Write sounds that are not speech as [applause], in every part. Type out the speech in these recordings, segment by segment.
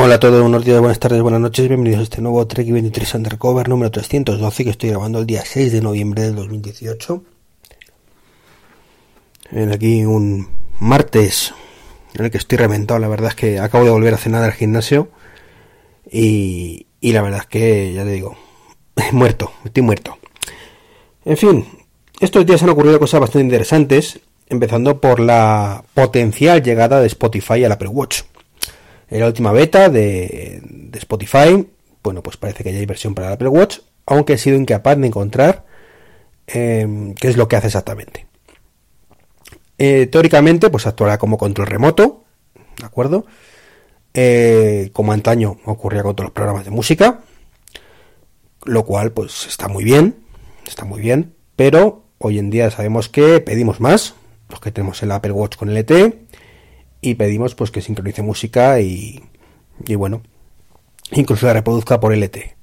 Hola a todos, buenos días, buenas tardes, buenas noches, bienvenidos a este nuevo Trek 23 Undercover número 312 que estoy grabando el día 6 de noviembre del 2018. En aquí un martes en el que estoy reventado, la verdad es que acabo de volver a cenar al gimnasio y, y la verdad es que, ya te digo, [laughs] muerto, estoy muerto. En fin, estos días han ocurrido cosas bastante interesantes, empezando por la potencial llegada de Spotify al Apple Watch. En la última beta de, Spotify, bueno, pues parece que ya hay versión para el Apple Watch, aunque he sido incapaz de encontrar em, qué es lo que hace exactamente. Eh, teóricamente, pues actuará como control remoto, ¿de acuerdo? Eh, como antaño ocurría con todos los programas de música, lo cual pues está muy bien, está muy bien, pero hoy en día sabemos que pedimos más, los que tenemos el Apple Watch con LTE, y pedimos pues que sincronice música y, y bueno, incluso la reproduzca por LTE.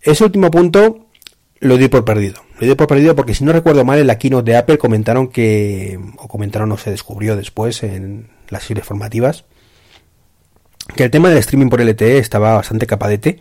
Ese último punto lo di por perdido. Lo di por perdido porque si no recuerdo mal en la keynote de Apple comentaron que, o comentaron o se descubrió después en las series formativas, que el tema del streaming por LTE estaba bastante capadete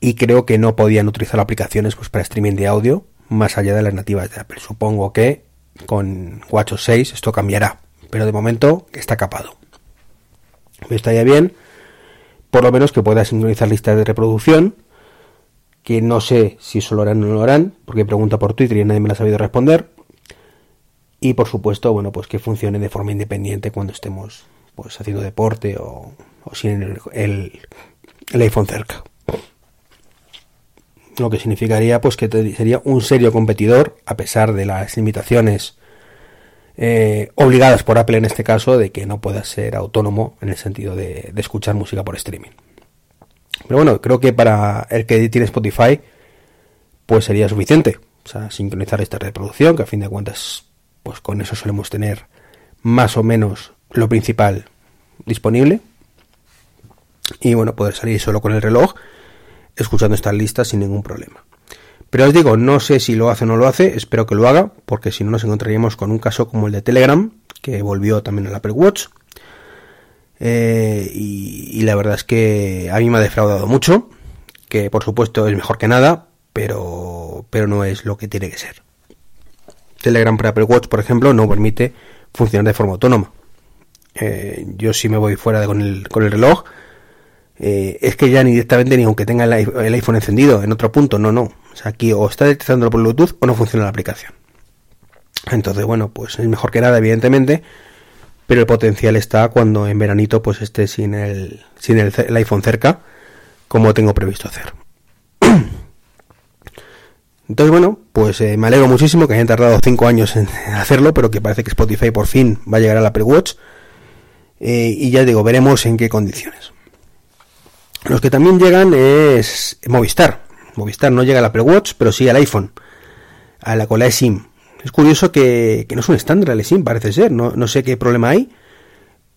y creo que no podían utilizar aplicaciones pues, para streaming de audio más allá de las nativas de Apple. Supongo que con WatchOS 6 esto cambiará pero de momento está capado. Me estaría bien, por lo menos que pueda sincronizar listas de reproducción, que no sé si eso lo harán o no lo harán, porque pregunta por Twitter y nadie me lo ha sabido responder. Y por supuesto, bueno, pues que funcione de forma independiente cuando estemos pues haciendo deporte o, sin el, el, iPhone cerca. Lo que significaría pues que sería un serio competidor a pesar de las limitaciones eh, obligadas por Apple en este caso de que no pueda ser autónomo en el sentido de, escuchar música por streaming. Pero bueno, creo que para el que tiene Spotify, pues sería suficiente. O sea, sincronizar esta reproducción, que a fin de cuentas, pues con eso solemos tener más o menos lo principal disponible. Y bueno, poder salir solo con el reloj, escuchando estas listas sin ningún problema. Pero os digo, no sé si lo hace o no lo hace, espero que lo haga, porque si no nos encontraríamos con un caso como el de Telegram, que volvió también al Apple Watch. Eh, y, la verdad es que a mí me ha defraudado mucho, que por supuesto es mejor que nada, pero, pero no es lo que tiene que ser. Telegram para Apple Watch, por ejemplo, no permite funcionar de forma autónoma. Eh, yo si me voy fuera con, el, con el reloj, eh, es que ya ni directamente ni aunque tenga el, iPhone encendido en otro punto, no, no. O sea, aquí o está detectándolo por Bluetooth o no funciona la aplicación. Entonces, bueno, pues es mejor que nada, evidentemente, pero el potencial está cuando en veranito pues esté sin el, sin el, iPhone cerca, como tengo previsto hacer. [clears throat] Entonces, bueno, pues eh, me alegro muchísimo que hayan tardado 5 años en [laughs] hacerlo, pero que parece que Spotify por fin va a llegar al Apple Watch. Eh, y ya digo, veremos en qué condiciones. Los que también llegan es Movistar. Movistar no llega al Apple Watch, pero sí al iPhone, a la cola SIM. Es curioso que, no es un estándar el SIM, parece ser. No, sé qué problema hay,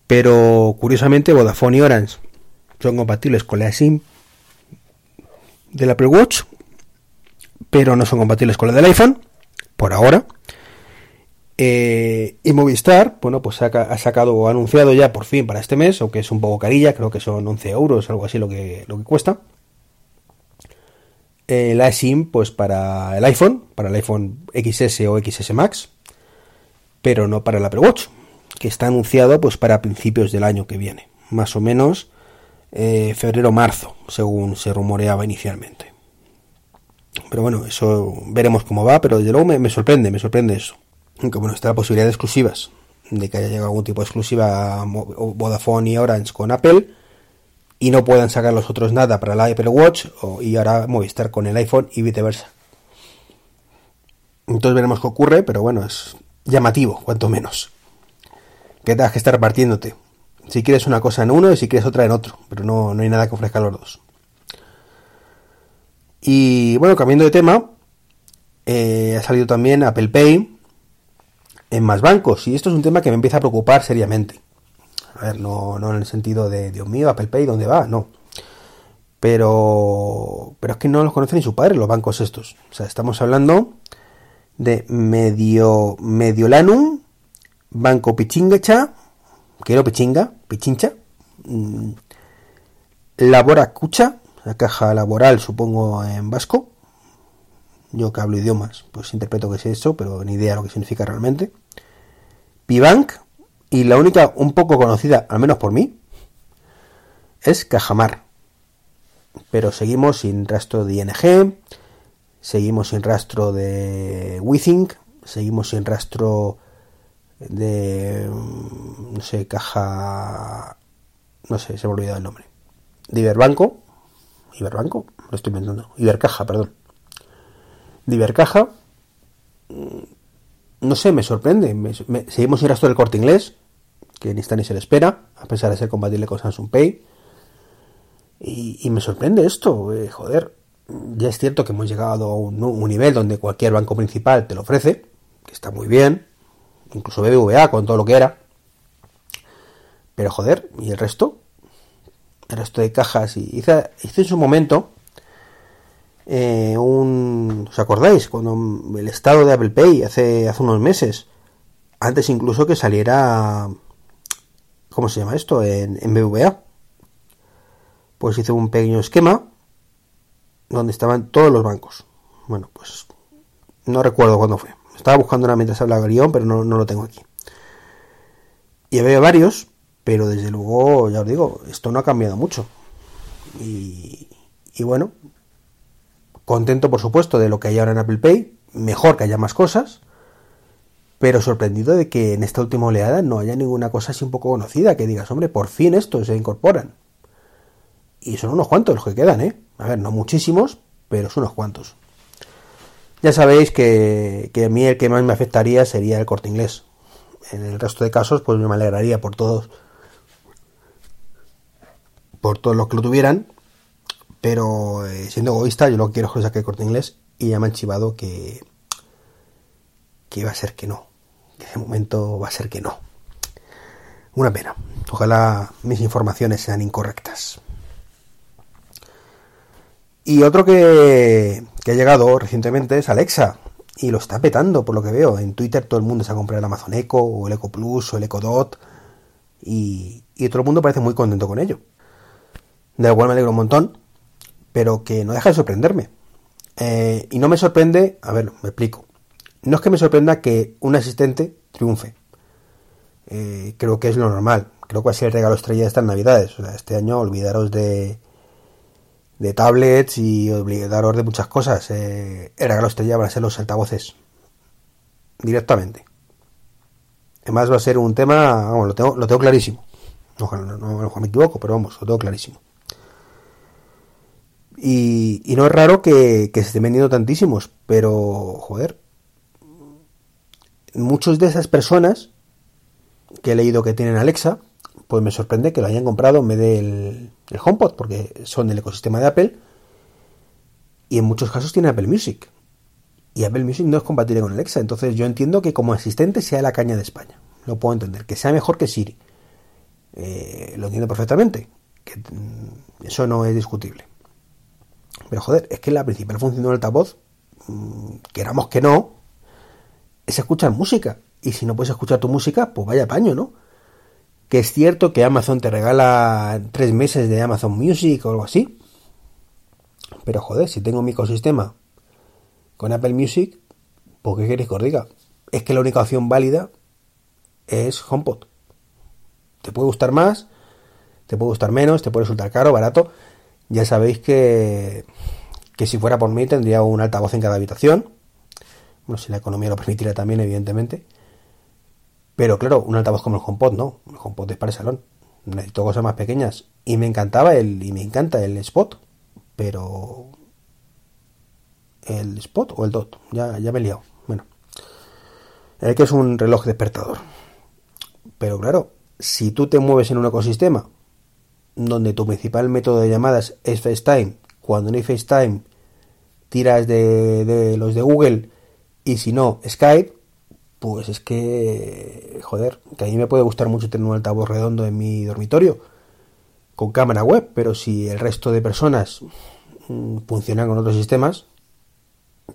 pero curiosamente Vodafone y Orange son compatibles con la SIM del Apple Watch, pero no son compatibles con la del iPhone, por ahora. Eh, y Movistar, bueno, pues ha sacado o anunciado ya por fin para este mes, aunque es un poco carilla, creo que son 11 euros, algo así lo que, lo que cuesta. Eh, la SIM, pues para el iPhone, para el iPhone XS o XS Max, pero no para el Apple Watch, que está anunciado pues para principios del año que viene, más o menos eh, febrero-marzo, según se rumoreaba inicialmente. Pero bueno, eso veremos cómo va, pero desde luego me sorprende, me sorprende eso. Aunque bueno, está la posibilidad de exclusivas, de que haya llegado algún tipo de exclusiva Vodafone y Orange con Apple y no puedan sacar los otros nada para el Apple Watch y ahora Movistar con el iPhone y viceversa. Entonces veremos qué ocurre, pero bueno, es llamativo, cuanto menos. Que tengas que estar repartiéndote. Si quieres una cosa en uno y si quieres otra en otro, pero no, no hay nada que ofrezca los dos. Y bueno, cambiando de tema, eh, ha salido también Apple Pay, en más bancos. Y esto es un tema que me empieza a preocupar seriamente. A ver, no, no en el sentido de, Dios mío, Apple Pay, ¿dónde va? No. Pero, pero es que no los conocen ni su padre los bancos estos. O sea, estamos hablando de Medio, Mediolanum, Banco Pichingacha, quiero Pichinga, Pichincha, mm, Labora Cucha, la caja laboral supongo en vasco. Yo que hablo idiomas, pues interpreto que es eso, pero ni idea lo que significa realmente. Pibank, y la única un poco conocida, al menos por mí, es Cajamar. Pero seguimos sin rastro de ING, seguimos sin rastro de Withink, seguimos sin rastro de, mm, no sé, caja, no sé, se me ha olvidado el nombre, de Iberbanco, Iberbanco, lo estoy inventando, Ibercaja, perdón, Ibercaja, mm, no sé, me sorprende, seguimos sin rastro del corte inglés, que ni está ni se le espera, a pesar de ser compatible con Samsung Pay, y, me sorprende esto, eh, joder, ya es cierto que hemos llegado a un nivel donde cualquier banco principal te lo ofrece, que está muy bien, incluso BBVA con todo lo que era. Pero joder, ¿y el resto? El resto de cajas. Y hice, hice en su momento eh, un... ¿Os acordáis? Cuando el estado de Apple Pay hace, hace unos meses, antes incluso que saliera... ¿Cómo se llama esto? En, BBVA. Pues hice un pequeño esquema donde estaban todos los bancos. Bueno, pues no recuerdo cuándo fue. Estaba buscando una mientras habla guion, pero no, lo tengo aquí. Y había varios, pero desde luego, ya os digo, esto no ha cambiado mucho. Y, y bueno, contento por supuesto de lo que hay ahora en Apple Pay, mejor que haya más cosas, pero sorprendido de que en esta última oleada no haya ninguna cosa así un poco conocida, que digas, hombre, por fin estos se incorporan. Y son unos cuantos los que quedan, ¿eh? A ver, no muchísimos, pero son unos cuantos. Ya sabéis que, a mí el que más me afectaría sería el corte inglés. En el resto de casos, pues me alegraría por todos. Por todos los que lo tuvieran. Pero eh, siendo egoísta, yo lo que quiero es que saque el corte inglés. Y ya me han chivado que. que va a ser que no. Que de momento va a ser que no. Una pena. Ojalá mis informaciones sean incorrectas. Y otro que, ha llegado recientemente es Alexa. Y lo está petando, por lo que veo. En Twitter todo el mundo se ha comprado el Amazon Echo, o el Echo Plus, o el Echo Dot. Y, todo el mundo parece muy contento con ello. De lo cual me alegro un montón. Pero que no deja de sorprenderme. Eh, y no me sorprende, a ver, me explico. No es que me sorprenda que un asistente triunfe. Eh, creo que es lo normal. Creo que va a ser el regalo estrella de estas navidades. O sea, este año olvidaros de, de tablets y obligaros de muchas cosas. Eh, el regalo estrella van a ser los altavoces. Directamente. Además va a ser un tema, vamos, lo tengo, lo tengo clarísimo. Ojalá no, me equivoco, pero vamos, lo tengo clarísimo. Y, no es raro que, que se estén vendiendo tantísimos, pero, joder, muchos de esas personas que he leído que tienen Alexa, pues me sorprende que lo hayan comprado en vez del el HomePod, porque son del ecosistema de Apple, y en muchos casos tiene Apple Music. Y Apple Music no es compatible con Alexa, entonces yo entiendo que como asistente sea la caña de España. Lo puedo entender, que sea mejor que Siri. Eh, lo entiendo perfectamente, que mm, eso no es discutible. Pero joder, es que la principal función del altavoz, mm, queramos que no, es escuchar música. Y si no puedes escuchar tu música, pues vaya paño, ¿no? que es cierto que Amazon te regala tres meses de Amazon Music o algo así. Pero joder, si tengo mi ecosistema con Apple Music, ¿por qué queréis que os diga? Es que la única opción válida es HomePod. Te puede gustar más, te puede gustar menos, te puede resultar caro, barato. Ya sabéis que, que si fuera por mí tendría un altavoz en cada habitación. Bueno, si la economía lo permitiera también, evidentemente. Pero claro, un altavoz como el HomePod no, el HomePod es para el salón. Necesito cosas más pequeñas. Y me encantaba el, y me encanta el Spot, pero el Spot o el Dot, ya, ya me he liado. Bueno, el que es un reloj despertador. Pero claro, si tú te mueves en un ecosistema donde tu principal método de llamadas es FaceTime, cuando no hay FaceTime tiras de, de los de Google y si no Skype, pues es que, joder, que a mí me puede gustar mucho tener un altavoz redondo en mi dormitorio con cámara web, pero si el resto de personas mm, funcionan con otros sistemas,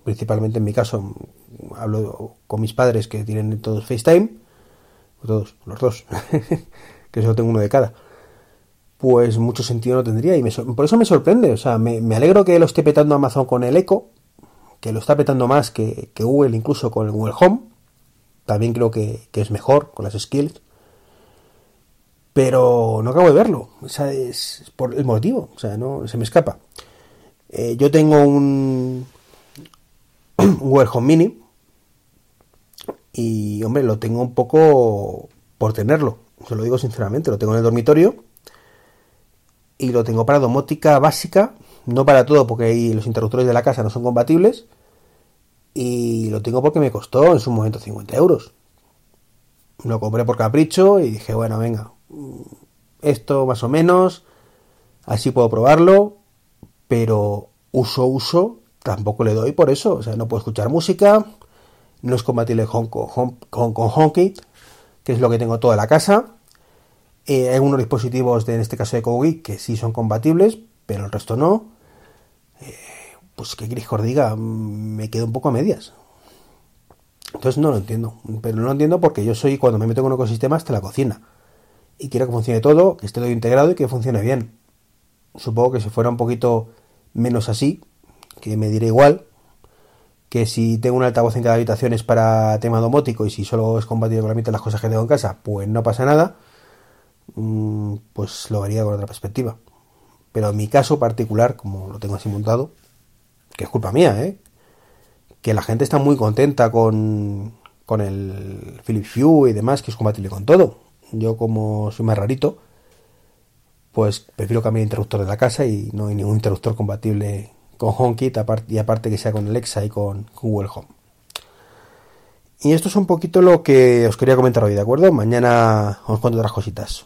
principalmente en mi caso, hablo con mis padres que tienen todos FaceTime, todos, los dos, [laughs] que solo tengo uno de cada. Pues mucho sentido no tendría. Y por eso me sorprende. O sea, me, alegro que lo esté petando Amazon con el Echo, que lo está petando más que, Google incluso con el Google Home. También creo que, es mejor con las skills. Pero no acabo de verlo. O sea, es por el motivo. O sea, no se me escapa. Eh, yo tengo un, un Google Home Mini. Y, hombre, lo tengo un poco por tenerlo. Se lo digo sinceramente. Lo tengo en el dormitorio y lo tengo para domótica básica, no para todo porque los interruptores de la casa no son compatibles y lo tengo porque me costó en su momento 50 euros. Lo compré por capricho y dije, bueno, venga, esto más o menos, así puedo probarlo, pero uso, uso, tampoco le doy por eso, o sea, no puedo escuchar música, no es compatible con, con, que es lo que tengo toda la casa, eh, hay unos dispositivos, de, en este caso de Kogi, que sí son compatibles, pero el resto no. Eh, pues que Chris diga, mm, me quedo un poco a medias. Entonces no lo entiendo. Pero no lo entiendo porque yo soy, cuando me meto en un ecosistema, hasta la cocina. Y quiero que funcione todo, que esté todo integrado y que funcione bien. Supongo que si fuera un poquito menos así, que me diré igual, que si tengo un altavoz en cada habitación es para tema domótico y si solo es compatible con la mitad de las cosas que tengo en casa, pues no pasa nada pues lo haría con otra perspectiva. Pero en mi caso particular, como lo tengo así montado, que es culpa mía, ¿eh? que la gente está muy contenta con, con el Philips Hue y demás, que es compatible con todo. Yo como soy más rarito, pues prefiero cambiar interruptor de la casa y no hay ningún interruptor compatible con HomeKit y aparte que sea con Alexa y con Google Home. Y esto es un poquito lo que os quería comentar hoy, ¿de acuerdo? Mañana os cuento otras cositas.